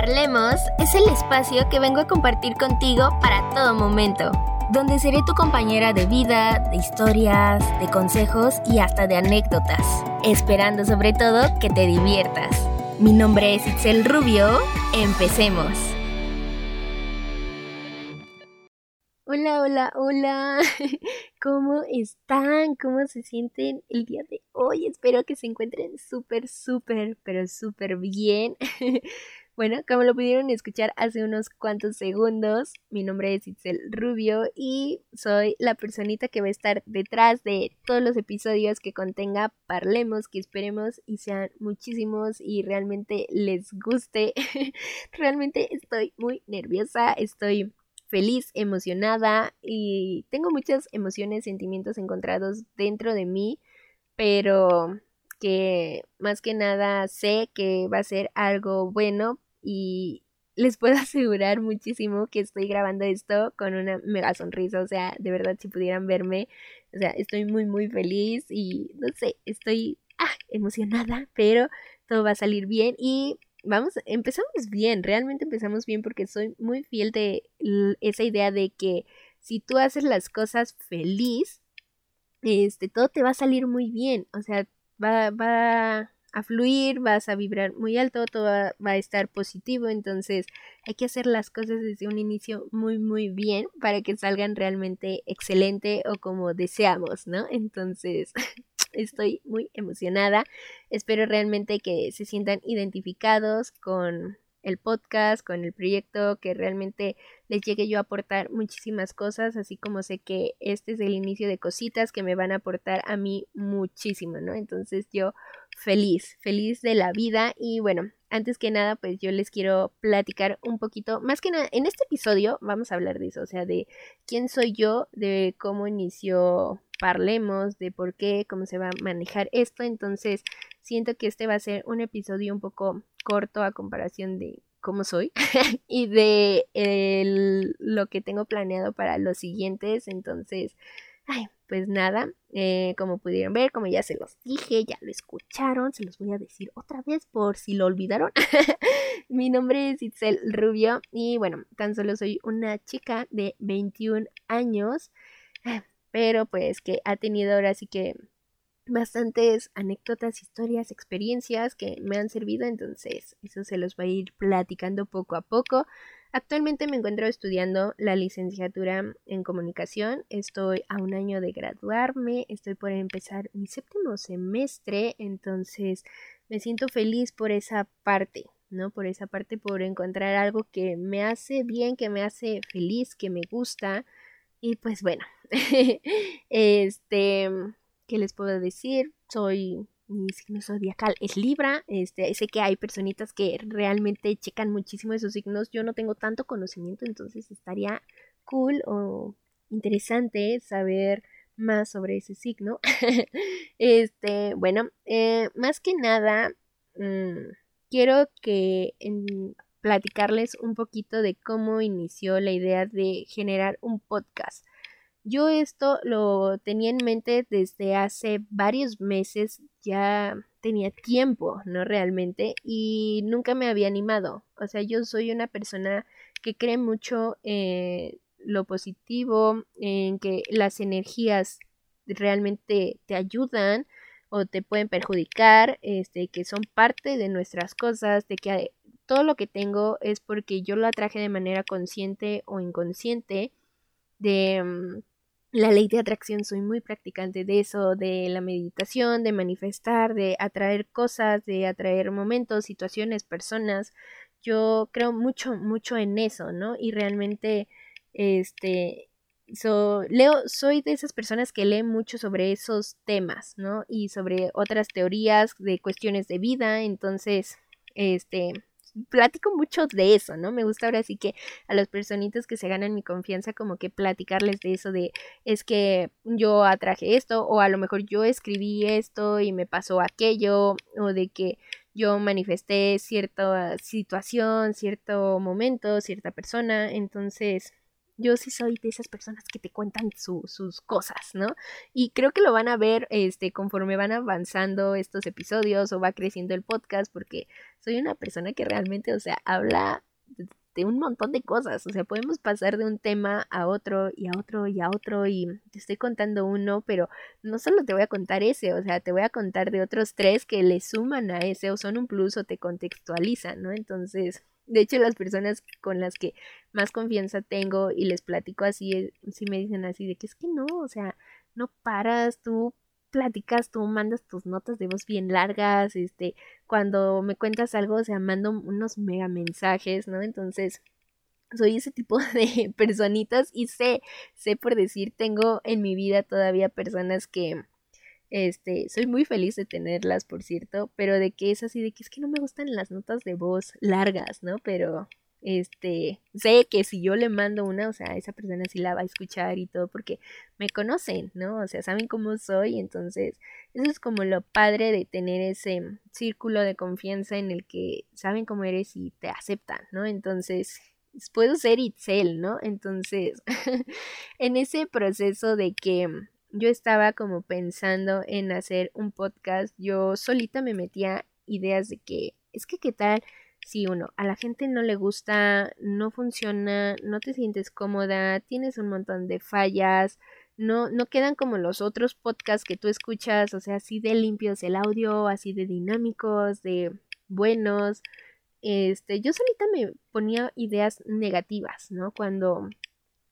Parlemos es el espacio que vengo a compartir contigo para todo momento, donde seré tu compañera de vida, de historias, de consejos y hasta de anécdotas, esperando sobre todo que te diviertas. Mi nombre es Itzel Rubio, empecemos. Hola, hola, hola. ¿Cómo están? ¿Cómo se sienten el día de hoy? Espero que se encuentren súper, súper, pero súper bien. Bueno, como lo pudieron escuchar hace unos cuantos segundos, mi nombre es Itzel Rubio y soy la personita que va a estar detrás de todos los episodios que contenga Parlemos, que esperemos y sean muchísimos y realmente les guste. realmente estoy muy nerviosa, estoy feliz, emocionada y tengo muchas emociones, sentimientos encontrados dentro de mí, pero que más que nada sé que va a ser algo bueno y les puedo asegurar muchísimo que estoy grabando esto con una mega sonrisa, o sea, de verdad si pudieran verme, o sea, estoy muy muy feliz y no sé, estoy ah, emocionada, pero todo va a salir bien y vamos, empezamos bien, realmente empezamos bien porque soy muy fiel de esa idea de que si tú haces las cosas feliz, este, todo te va a salir muy bien, o sea, va, va a fluir, vas a vibrar muy alto, todo va, a estar positivo, entonces hay que hacer las cosas desde un inicio muy muy bien para que salgan realmente excelente o como deseamos, ¿no? Entonces estoy muy emocionada, espero realmente que se sientan identificados con el podcast, con el proyecto, que realmente les llegue yo a aportar muchísimas cosas, así como sé que este es el inicio de cositas que me van a aportar a mí muchísimo, ¿no? Entonces yo feliz, feliz de la vida y bueno, antes que nada pues yo les quiero platicar un poquito, más que nada, en este episodio vamos a hablar de eso, o sea, de quién soy yo, de cómo inició Parlemos, de por qué, cómo se va a manejar esto, entonces siento que este va a ser un episodio un poco corto a comparación de cómo soy y de lo que tengo planeado para los siguientes, entonces Ay, pues nada, eh, como pudieron ver, como ya se los dije, ya lo escucharon, se los voy a decir otra vez por si lo olvidaron. Mi nombre es Itzel Rubio y bueno, tan solo soy una chica de 21 años, pero pues que ha tenido ahora sí que bastantes anécdotas, historias, experiencias que me han servido, entonces eso se los voy a ir platicando poco a poco. Actualmente me encuentro estudiando la licenciatura en comunicación, estoy a un año de graduarme, estoy por empezar mi séptimo semestre, entonces me siento feliz por esa parte, ¿no? Por esa parte, por encontrar algo que me hace bien, que me hace feliz, que me gusta. Y pues bueno, este, ¿qué les puedo decir? Soy mi signo zodiacal es Libra. Este, sé que hay personitas que realmente checan muchísimo esos signos. Yo no tengo tanto conocimiento, entonces estaría cool o interesante saber más sobre ese signo. este, bueno, eh, más que nada, mm, quiero que en, platicarles un poquito de cómo inició la idea de generar un podcast. Yo esto lo tenía en mente desde hace varios meses, ya tenía tiempo, ¿no? Realmente, y nunca me había animado. O sea, yo soy una persona que cree mucho en lo positivo, en que las energías realmente te ayudan o te pueden perjudicar, este, que son parte de nuestras cosas, de que todo lo que tengo es porque yo lo atraje de manera consciente o inconsciente, de mm, la ley de atracción, soy muy practicante de eso, de la meditación, de manifestar, de atraer cosas, de atraer momentos, situaciones, personas. Yo creo mucho, mucho en eso, ¿no? Y realmente, este, leo, soy de esas personas que leen mucho sobre esos temas, ¿no? Y sobre otras teorías de cuestiones de vida, entonces, este, platico mucho de eso, ¿no? Me gusta ahora sí que a las personitas que se ganan mi confianza como que platicarles de eso de es que yo atraje esto o a lo mejor yo escribí esto y me pasó aquello o de que yo manifesté cierta situación, cierto momento, cierta persona, entonces yo sí soy de esas personas que te cuentan sus cosas, ¿no? Y creo que lo van a ver este, conforme van avanzando estos episodios o va creciendo el podcast, porque soy una persona que realmente, o sea, habla de un montón de cosas, o sea, podemos pasar de un tema a otro y a otro y a otro y te estoy contando uno, pero no solo te voy a contar ese, o sea, te voy a contar de otros tres que le suman a ese o son un plus o te contextualizan, ¿no? Entonces, de hecho, las personas con las que más confianza tengo y les platico así, sí me dicen así de que es que no, o sea, no paras, tú platicas, tú mandas tus notas de voz bien largas, este, cuando me cuentas algo, o sea, mando unos mega mensajes, ¿no? Entonces, soy ese tipo de personitas y sé, sé por decir, tengo en mi vida todavía personas que, este, soy muy feliz de tenerlas, por cierto, pero de que es así, de que es que no me gustan las notas de voz largas, ¿no? Pero este, sé que si yo le mando una, o sea, esa persona sí la va a escuchar y todo porque me conocen, ¿no? O sea, saben cómo soy, entonces eso es como lo padre de tener ese círculo de confianza en el que saben cómo eres y te aceptan, ¿no? Entonces, puedo ser Itzel, ¿no? Entonces, en ese proceso de que yo estaba como pensando en hacer un podcast, yo solita me metía ideas de que, es que qué tal si uno a la gente no le gusta, no funciona, no te sientes cómoda, tienes un montón de fallas, no, no quedan como los otros podcasts que tú escuchas, o sea, así de limpios el audio, así de dinámicos, de buenos. Este, yo solita me ponía ideas negativas, ¿no? Cuando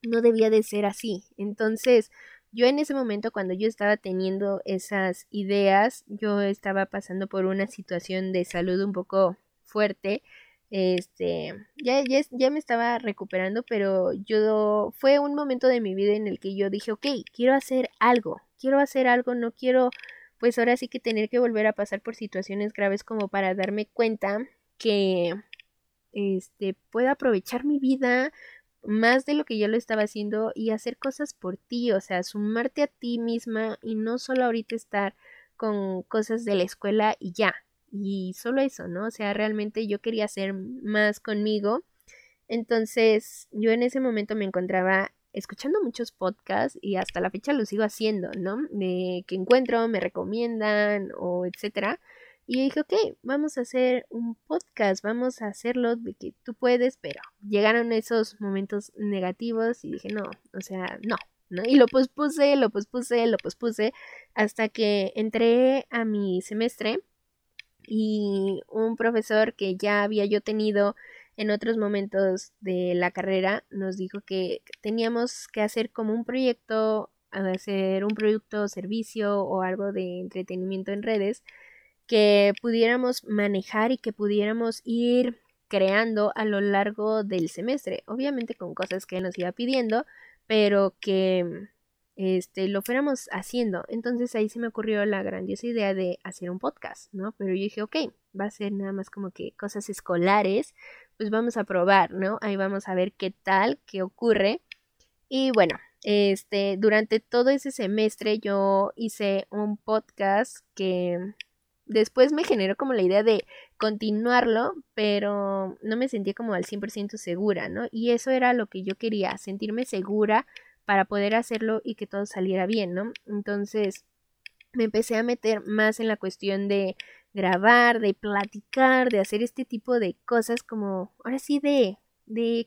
no debía de ser así. Entonces, yo en ese momento cuando yo estaba teniendo esas ideas, yo estaba pasando por una situación de salud un poco fuerte. Este, ya, ya, ya me estaba recuperando, pero yo fue un momento de mi vida en el que yo dije, ok, quiero hacer algo, quiero hacer algo, no quiero, pues ahora sí que tener que volver a pasar por situaciones graves como para darme cuenta que, este, puedo aprovechar mi vida más de lo que yo lo estaba haciendo y hacer cosas por ti, o sea, sumarte a ti misma y no solo ahorita estar con cosas de la escuela y ya, y solo eso, ¿no? O sea, realmente yo quería hacer más conmigo. Entonces, yo en ese momento me encontraba escuchando muchos podcasts y hasta la fecha lo sigo haciendo, ¿no? De que encuentro, me recomiendan o etcétera. Y dije, ok, vamos a hacer un podcast, vamos a hacerlo de que tú puedes, pero llegaron esos momentos negativos y dije, no, o sea, no, ¿no? Y lo pospuse, lo pospuse, lo pospuse, hasta que entré a mi semestre y un profesor que ya había yo tenido en otros momentos de la carrera nos dijo que teníamos que hacer como un proyecto, hacer un producto servicio o algo de entretenimiento en redes que pudiéramos manejar y que pudiéramos ir creando a lo largo del semestre, obviamente con cosas que nos iba pidiendo, pero que este, lo fuéramos haciendo. Entonces ahí se me ocurrió la grandiosa idea de hacer un podcast, ¿no? Pero yo dije, ok, va a ser nada más como que cosas escolares, pues vamos a probar, ¿no? Ahí vamos a ver qué tal, qué ocurre. Y bueno, este, durante todo ese semestre yo hice un podcast que después me generó como la idea de continuarlo, pero no me sentía como al 100% segura, ¿no? Y eso era lo que yo quería, sentirme segura para poder hacerlo y que todo saliera bien, ¿no? Entonces me empecé a meter más en la cuestión de grabar, de platicar, de hacer este tipo de cosas como, ahora sí, de, de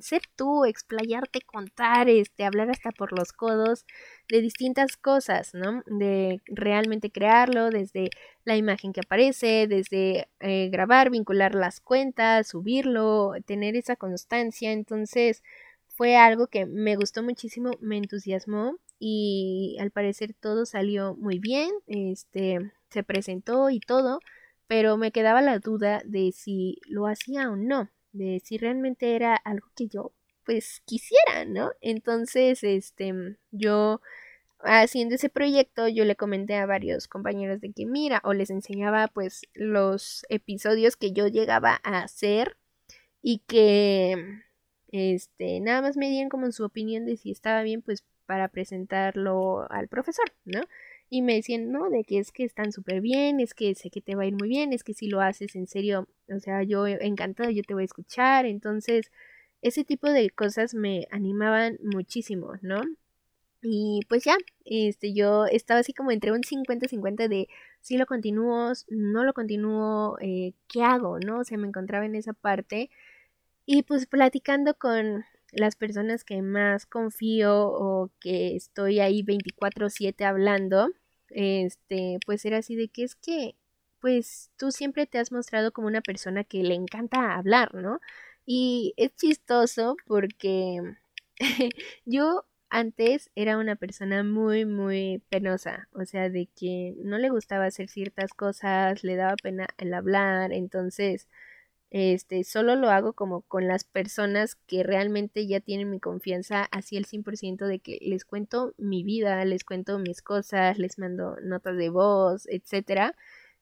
ser tú, explayarte, contar, este, hablar hasta por los codos de distintas cosas, ¿no? De realmente crearlo, desde la imagen que aparece, desde eh, grabar, vincular las cuentas, subirlo, tener esa constancia. Entonces, fue algo que me gustó muchísimo, me entusiasmó y al parecer todo salió muy bien, este se presentó y todo, pero me quedaba la duda de si lo hacía o no, de si realmente era algo que yo pues quisiera, ¿no? Entonces, este yo haciendo ese proyecto yo le comenté a varios compañeros de que mira o les enseñaba pues los episodios que yo llegaba a hacer y que este, nada más me dieron como su opinión de si estaba bien, pues para presentarlo al profesor, ¿no? Y me decían, no, de que es que están súper bien, es que sé que te va a ir muy bien, es que si lo haces en serio, o sea, yo encantada, yo te voy a escuchar, entonces, ese tipo de cosas me animaban muchísimo, ¿no? Y pues ya, este, yo estaba así como entre un 50-50 de si lo continúo, no lo continúo, eh, ¿qué hago? ¿No? O sea, me encontraba en esa parte. Y pues platicando con las personas que más confío o que estoy ahí 24/7 hablando, este, pues era así de que es que, pues tú siempre te has mostrado como una persona que le encanta hablar, ¿no? Y es chistoso porque yo antes era una persona muy, muy penosa, o sea, de que no le gustaba hacer ciertas cosas, le daba pena el hablar, entonces, este, solo lo hago como con las personas que realmente ya tienen mi confianza, así el 100% de que les cuento mi vida, les cuento mis cosas, les mando notas de voz, etcétera.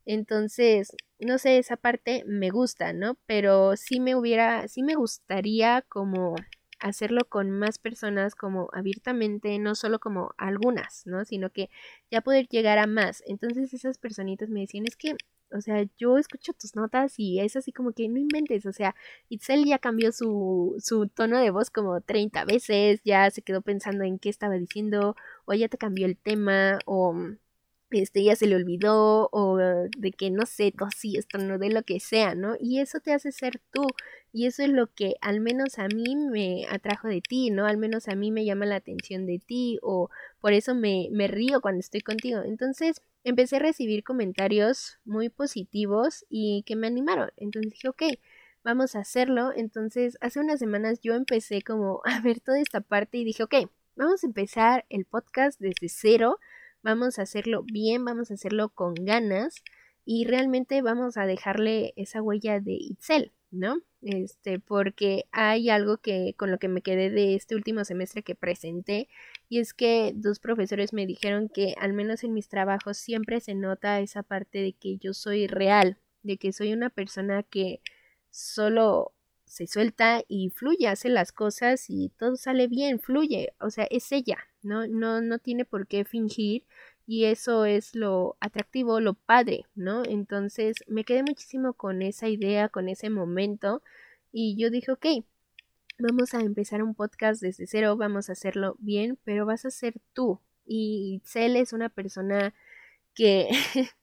Entonces, no sé, esa parte me gusta, ¿no? Pero sí me hubiera, sí me gustaría como hacerlo con más personas como abiertamente, no solo como algunas, ¿no? Sino que ya poder llegar a más. Entonces esas personitas me decían, es que, o sea, yo escucho tus notas y es así como que no inventes, o sea, Itzel ya cambió su, su tono de voz como 30 veces, ya se quedó pensando en qué estaba diciendo, o ya te cambió el tema, o este, ya se le olvidó o de que no sé, tosí, esto no de lo que sea, ¿no? Y eso te hace ser tú y eso es lo que al menos a mí me atrajo de ti, ¿no? Al menos a mí me llama la atención de ti o por eso me, me río cuando estoy contigo. Entonces empecé a recibir comentarios muy positivos y que me animaron. Entonces dije, ok, vamos a hacerlo. Entonces hace unas semanas yo empecé como a ver toda esta parte y dije, ok, vamos a empezar el podcast desde cero vamos a hacerlo bien, vamos a hacerlo con ganas y realmente vamos a dejarle esa huella de Itzel, ¿no? Este, porque hay algo que con lo que me quedé de este último semestre que presenté y es que dos profesores me dijeron que al menos en mis trabajos siempre se nota esa parte de que yo soy real, de que soy una persona que solo se suelta y fluye, hace las cosas y todo sale bien, fluye, o sea, es ella, ¿no? No, no tiene por qué fingir y eso es lo atractivo, lo padre, ¿no? Entonces me quedé muchísimo con esa idea, con ese momento y yo dije, ok, vamos a empezar un podcast desde cero, vamos a hacerlo bien, pero vas a ser tú. Y Cel es una persona que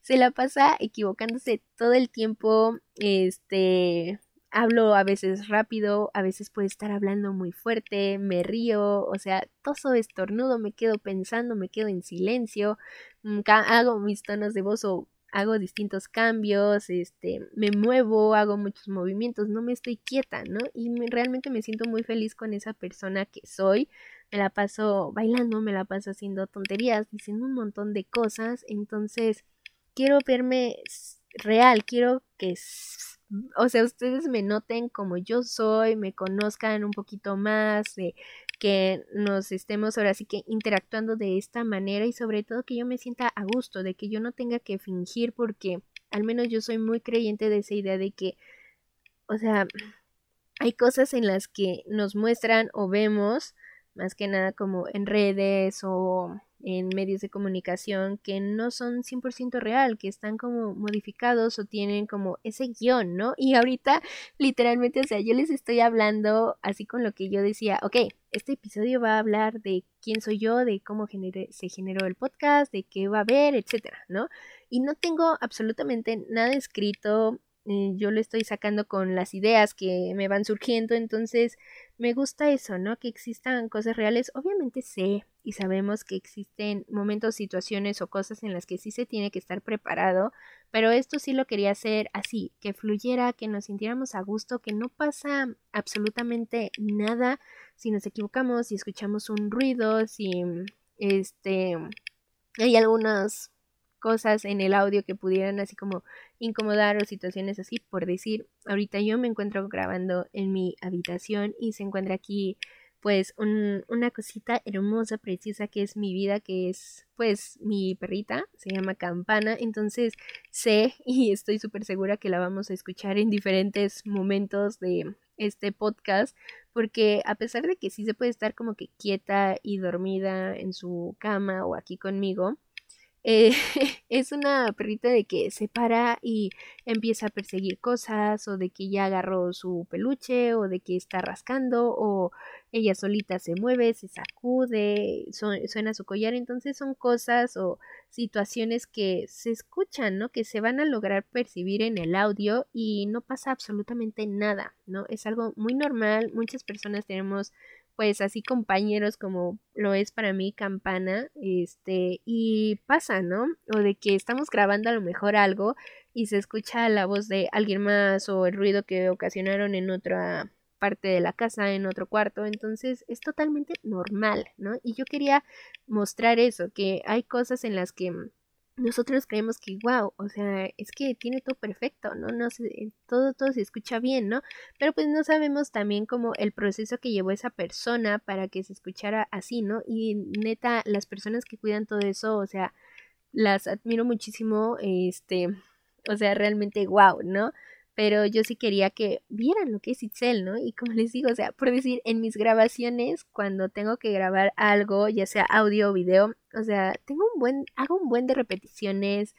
se la pasa equivocándose todo el tiempo, este, hablo a veces rápido, a veces puede estar hablando muy fuerte, me río, o sea, todo estornudo, me quedo pensando, me quedo en silencio, mm, hago mis tonos de voz o hago distintos cambios, este, me muevo, hago muchos movimientos, no me estoy quieta, ¿no? Y realmente me siento muy feliz con esa persona que soy. Me la paso bailando, me la paso haciendo tonterías, diciendo un montón de cosas, entonces quiero verme real, quiero que o sea, ustedes me noten como yo soy, me conozcan un poquito más, de que nos estemos ahora sí que interactuando de esta manera y sobre todo que yo me sienta a gusto, de que yo no tenga que fingir porque al menos yo soy muy creyente de esa idea de que, o sea, hay cosas en las que nos muestran o vemos, más que nada como en redes o en medios de comunicación que no son 100% real, que están como modificados o tienen como ese guion, ¿no? Y ahorita literalmente, o sea, yo les estoy hablando así con lo que yo decía, ok, este episodio va a hablar de quién soy yo, de cómo se generó el podcast, de qué va a haber, etcétera, ¿no? Y no tengo absolutamente nada escrito, eh, yo lo estoy sacando con las ideas que me van surgiendo, entonces me gusta eso, ¿no? Que existan cosas reales. Obviamente sé y sabemos que existen momentos, situaciones o cosas en las que sí se tiene que estar preparado, pero esto sí lo quería hacer así, que fluyera, que nos sintiéramos a gusto, que no pasa absolutamente nada si nos equivocamos, si escuchamos un ruido, si este hay algunas cosas en el audio que pudieran así como incomodar o situaciones así, por decir, ahorita yo me encuentro grabando en mi habitación y se encuentra aquí pues una cosita hermosa, preciosa que es mi vida, que es pues mi perrita, se llama Campana, entonces sé y estoy súper segura que la vamos a escuchar en diferentes momentos de este podcast, porque a pesar de que sí se puede estar como que quieta y dormida en su cama o aquí conmigo, eh, es una perrita de que se para y empieza a perseguir cosas o de que ya agarró su peluche o de que está rascando o ella solita se mueve, se sacude, suena su collar, entonces son cosas o situaciones que se escuchan, ¿no? Que se van a lograr percibir en el audio y no pasa absolutamente nada, ¿no? Es algo muy normal, muchas personas tenemos pues así compañeros como lo es para mí Campana, este, y pasa, ¿no? O de que estamos grabando a lo mejor algo y se escucha la voz de alguien más o el ruido que ocasionaron en otra parte de la casa, en otro cuarto, entonces es totalmente normal, ¿no? Y yo quería mostrar eso, que hay cosas en las que nosotros creemos que wow, o sea, es que tiene todo perfecto, ¿no? No sé, todo todo se escucha bien, ¿no? Pero pues no sabemos también como el proceso que llevó esa persona para que se escuchara así, ¿no? Y neta, las personas que cuidan todo eso, o sea, las admiro muchísimo, este, o sea, realmente wow, ¿no? Pero yo sí quería que vieran lo que es Itzel, ¿no? Y como les digo, o sea, por decir, en mis grabaciones, cuando tengo que grabar algo, ya sea audio o video, o sea, tengo un buen, hago un buen de repeticiones,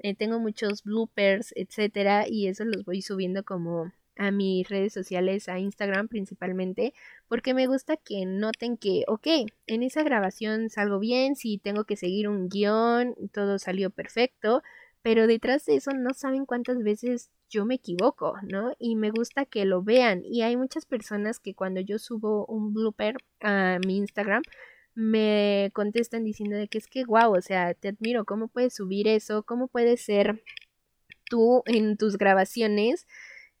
eh, tengo muchos bloopers, etcétera, y eso los voy subiendo como a mis redes sociales, a Instagram principalmente, porque me gusta que noten que, ok, en esa grabación salgo bien, si tengo que seguir un guion, todo salió perfecto, pero detrás de eso no saben cuántas veces yo me equivoco, ¿no? Y me gusta que lo vean. Y hay muchas personas que cuando yo subo un blooper a mi Instagram, me contestan diciendo de que es que wow, o sea, te admiro, ¿cómo puedes subir eso? ¿Cómo puedes ser tú en tus grabaciones?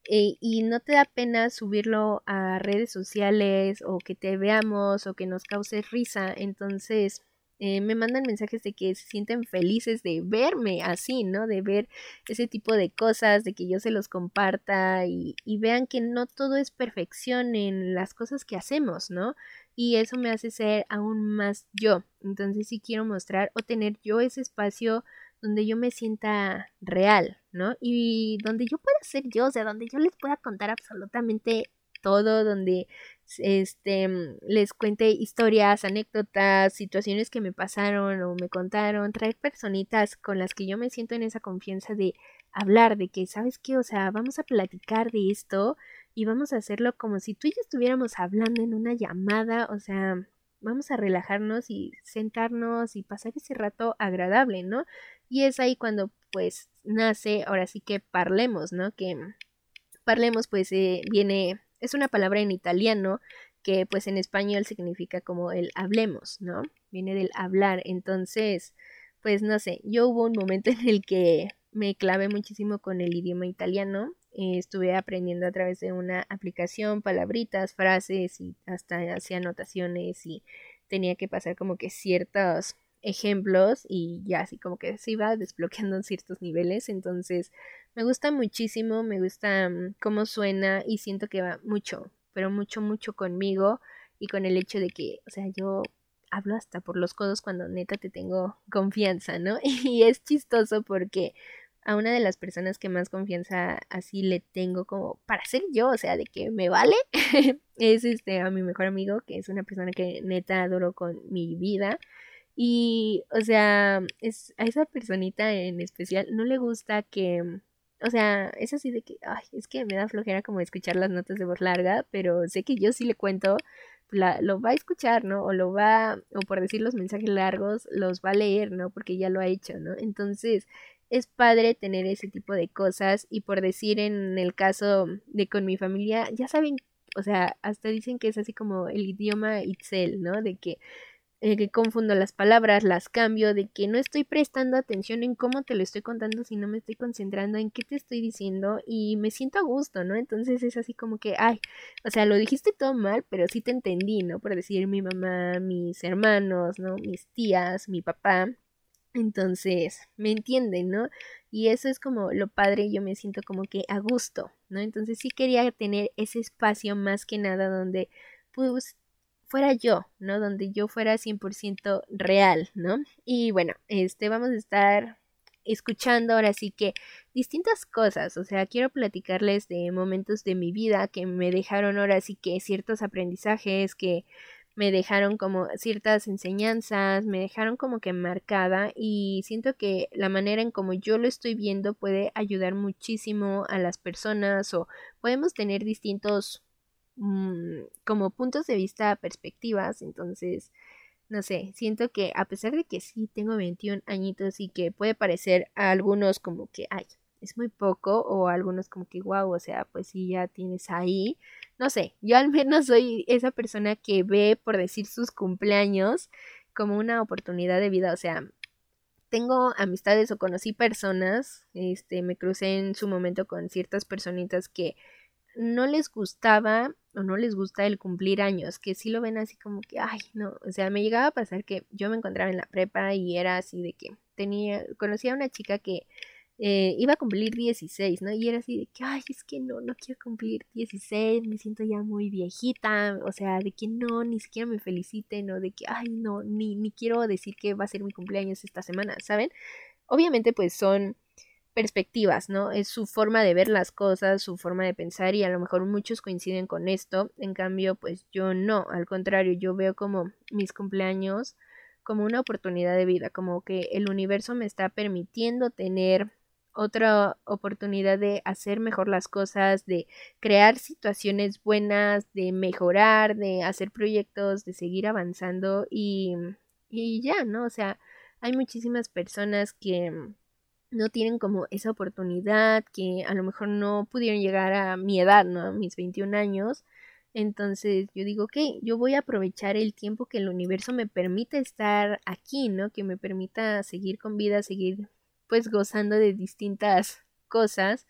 Eh, y no te da pena subirlo a redes sociales o que te veamos o que nos cause risa. Entonces, eh, me mandan mensajes de que se sienten felices de verme así, ¿no? De ver ese tipo de cosas, de que yo se los comparta y, y vean que no todo es perfección en las cosas que hacemos, ¿no? Y eso me hace ser aún más yo. Entonces sí quiero mostrar o tener yo ese espacio donde yo me sienta real, ¿no? Y donde yo pueda ser yo, o sea, donde yo les pueda contar absolutamente todo, donde este, mm, les cuente historias, anécdotas, situaciones que me pasaron o me contaron, traer personitas con las que yo me siento en esa confianza de hablar, de que, ¿sabes qué? O sea, vamos a platicar de esto y vamos a hacerlo como si tú y yo estuviéramos hablando en una llamada, o sea, vamos a relajarnos y sentarnos y pasar ese rato agradable, ¿no? Y es ahí cuando pues nace, ahora sí que parlemos, ¿no? Que parlemos pues eh, viene es una palabra en italiano que pues en español significa como el hablemos, ¿no? Viene del hablar. Entonces, pues no sé, yo hubo un momento en el que me clavé muchísimo con el idioma italiano. Eh, estuve aprendiendo a través de una aplicación palabritas, frases y hasta hacía anotaciones y tenía que pasar como que ciertos ejemplos y ya así como que se iba desbloqueando ciertos niveles. Entonces, me gusta muchísimo, me gusta mm, cómo suena y siento que va mucho, pero mucho, mucho conmigo y con el hecho de que, o sea, yo hablo hasta por los codos cuando neta te tengo confianza, ¿no? Y es chistoso porque a una de las personas que más confianza así le tengo como para ser yo, o sea, de que me vale, es este a mi mejor amigo, que es una persona que neta adoro con mi vida. Y, o sea, es, a esa personita en especial no le gusta que o sea, es así de que, ay, es que me da flojera como escuchar las notas de voz larga, pero sé que yo sí le cuento, la, lo va a escuchar, ¿no? O lo va, o por decir los mensajes largos, los va a leer, ¿no? Porque ya lo ha hecho, ¿no? Entonces, es padre tener ese tipo de cosas y por decir en el caso de con mi familia, ya saben, o sea, hasta dicen que es así como el idioma Itzel, ¿no? De que eh, que confundo las palabras, las cambio, de que no estoy prestando atención en cómo te lo estoy contando, sino me estoy concentrando en qué te estoy diciendo y me siento a gusto, ¿no? Entonces es así como que, ay, o sea, lo dijiste todo mal, pero sí te entendí, ¿no? Por decir mi mamá, mis hermanos, ¿no? Mis tías, mi papá. Entonces, me entienden, ¿no? Y eso es como lo padre, yo me siento como que a gusto, ¿no? Entonces sí quería tener ese espacio más que nada donde pues fuera yo, ¿no? Donde yo fuera 100% real, ¿no? Y bueno, este vamos a estar escuchando ahora sí que distintas cosas, o sea, quiero platicarles de momentos de mi vida que me dejaron ahora sí que ciertos aprendizajes que me dejaron como ciertas enseñanzas, me dejaron como que marcada y siento que la manera en como yo lo estoy viendo puede ayudar muchísimo a las personas o podemos tener distintos mm, como puntos de vista, perspectivas, entonces no sé, siento que a pesar de que sí tengo 21 añitos y que puede parecer a algunos como que, ay, es muy poco o a algunos como que, wow, o sea, pues sí, ya tienes ahí, no sé, yo al menos soy esa persona que ve, por decir, sus cumpleaños como una oportunidad de vida, o sea, tengo amistades o conocí personas, este, me crucé en su momento con ciertas personitas que no les gustaba o no les gusta el cumplir años, que sí lo ven así como que, ay, no, o sea, me llegaba a pasar que yo me encontraba en la prepa y era así de que tenía, conocía a una chica que eh, iba a cumplir 16, ¿no? Y era así de que, ay, es que no, no quiero cumplir 16, me siento ya muy viejita, o sea, de que no, ni siquiera me feliciten, o de que, ay, no, ni, ni quiero decir que va a ser mi cumpleaños esta semana, ¿saben? Obviamente, pues son perspectivas, ¿no? Es su forma de ver las cosas, su forma de pensar y a lo mejor muchos coinciden con esto, en cambio pues yo no, al contrario, yo veo como mis cumpleaños como una oportunidad de vida, como que el universo me está permitiendo tener otra oportunidad de hacer mejor las cosas, de crear situaciones buenas, de mejorar, de hacer proyectos, de seguir avanzando y, y ya, ¿no? O sea, hay muchísimas personas que no tienen como esa oportunidad, que a lo mejor no pudieron llegar a mi edad, ¿no? A mis 21 años. Entonces yo digo que yo voy a aprovechar el tiempo que el universo me permite estar aquí, ¿no? Que me permita seguir con vida, seguir pues gozando de distintas cosas.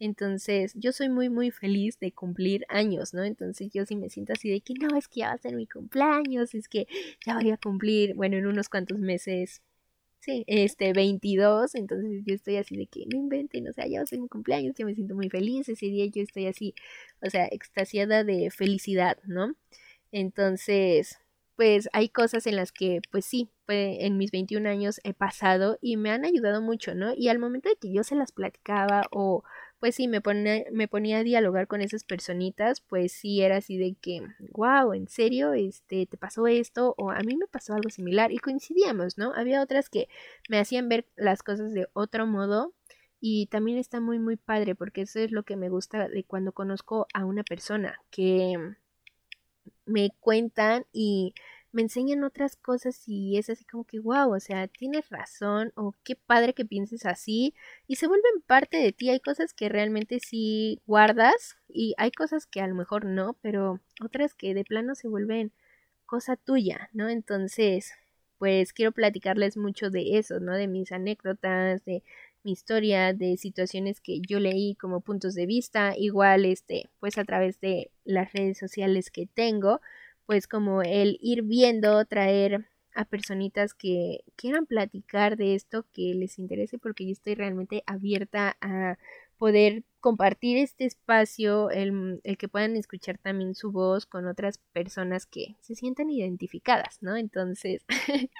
Entonces, yo soy muy, muy feliz de cumplir años, ¿no? Entonces, yo sí me siento así de que no, es que ya va a ser mi cumpleaños, es que ya voy a cumplir, bueno, en unos cuantos meses, Sí, este 22, entonces yo estoy así de que no inventen, o sea, ya va a mi cumpleaños, yo me siento muy feliz, ese día yo estoy así, o sea, extasiada de felicidad, ¿no? Entonces, pues hay cosas en las que, pues sí, pues, en mis 21 años he pasado y me han ayudado mucho, ¿no? Y al momento de que yo se las platicaba o pues sí, me, me ponía a dialogar con esas personitas, pues sí era así de que, wow, ¿en serio? Este, ¿te pasó esto? O a mí me pasó algo similar y coincidíamos, ¿no? Había otras que me hacían ver las cosas de otro modo y también está muy, muy padre porque eso es lo que me gusta de cuando conozco a una persona que me cuentan y me enseñan otras cosas y es así como que, wow, o sea, tienes razón o qué padre que pienses así y se vuelven parte de ti. Hay cosas que realmente sí guardas y hay cosas que a lo mejor no, pero otras que de plano se vuelven cosa tuya, ¿no? Entonces, pues quiero platicarles mucho de eso, ¿no? De mis anécdotas, de mi historia, de situaciones que yo leí como puntos de vista, igual este, pues a través de las redes sociales que tengo pues como el ir viendo, traer a personitas que quieran platicar de esto, que les interese, porque yo estoy realmente abierta a poder compartir este espacio, el, el, que puedan escuchar también su voz con otras personas que se sientan identificadas, ¿no? Entonces,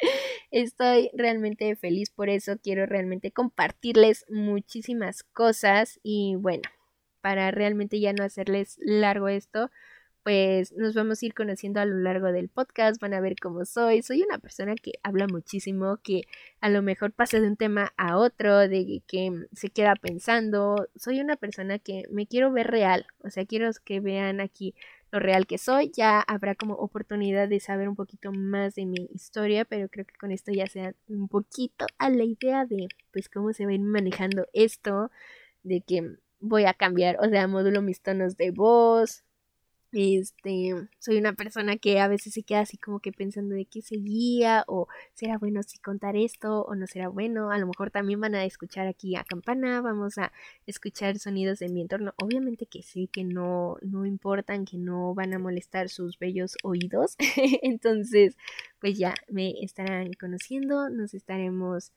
estoy realmente feliz por eso, quiero realmente compartirles muchísimas cosas y bueno, para realmente ya no hacerles largo esto, pues nos vamos a ir conociendo a lo largo del podcast, van a ver cómo soy. Soy una persona que habla muchísimo, que a lo mejor pasa de un tema a otro, de que se queda pensando. Soy una persona que me quiero ver real, o sea, quiero que vean aquí lo real que soy. Ya habrá como oportunidad de saber un poquito más de mi historia, pero creo que con esto ya se un poquito a la idea de pues cómo se va a ir manejando esto, de que voy a cambiar, o sea, modulo mis tonos de voz, este, soy una persona que a veces se queda así como que pensando de qué seguía o será bueno si contar esto o no será bueno. A lo mejor también van a escuchar aquí a campana, vamos a escuchar sonidos de mi entorno. Obviamente que sí, que no, no importan, que no van a molestar sus bellos oídos. Entonces, pues ya me estarán conociendo, nos estaremos,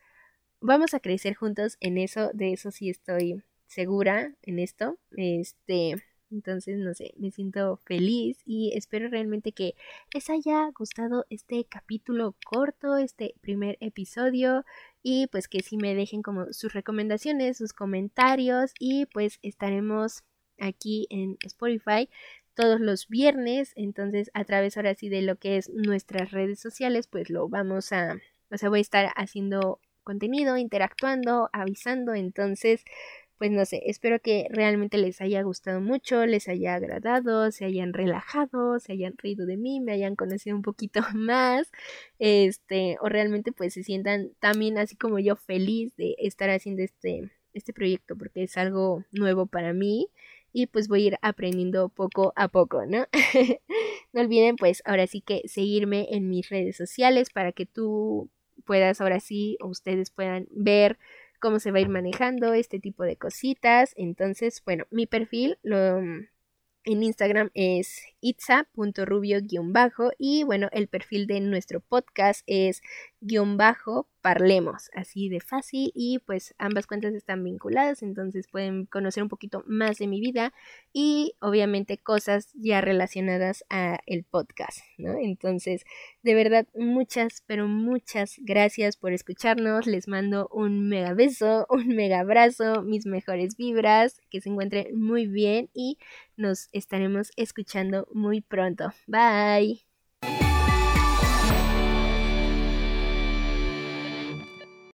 vamos a crecer juntos en eso, de eso sí estoy segura en esto. Este entonces, no sé, me siento feliz y espero realmente que les haya gustado este capítulo corto, este primer episodio y pues que sí me dejen como sus recomendaciones, sus comentarios y pues estaremos aquí en Spotify todos los viernes, entonces a través ahora sí de lo que es nuestras redes sociales, pues lo vamos a, o sea, voy a estar haciendo contenido, interactuando, avisando, entonces pues no sé, espero que realmente les haya gustado mucho, les haya agradado, se hayan relajado, se hayan reído de mí, me hayan conocido un poquito más, este, o realmente pues se sientan también así como yo feliz de estar haciendo este, este proyecto porque es algo nuevo para mí y pues voy a ir aprendiendo poco a poco, ¿no? no olviden pues ahora sí que seguirme en mis redes sociales para que tú puedas ahora sí o ustedes puedan ver cómo se va a ir manejando este tipo de cositas. Entonces, bueno, mi perfil lo, en Instagram es itza.rubio-bajo y bueno, el perfil de nuestro podcast es guion bajo parlemos, así de fácil y pues ambas cuentas están vinculadas, entonces pueden conocer un poquito más de mi vida y obviamente cosas ya relacionadas a el podcast, ¿no? Entonces, de verdad, muchas, pero muchas gracias por escucharnos, les mando un mega beso, un mega abrazo, mis mejores vibras, que se encuentren muy bien y nos estaremos escuchando muy pronto. Bye.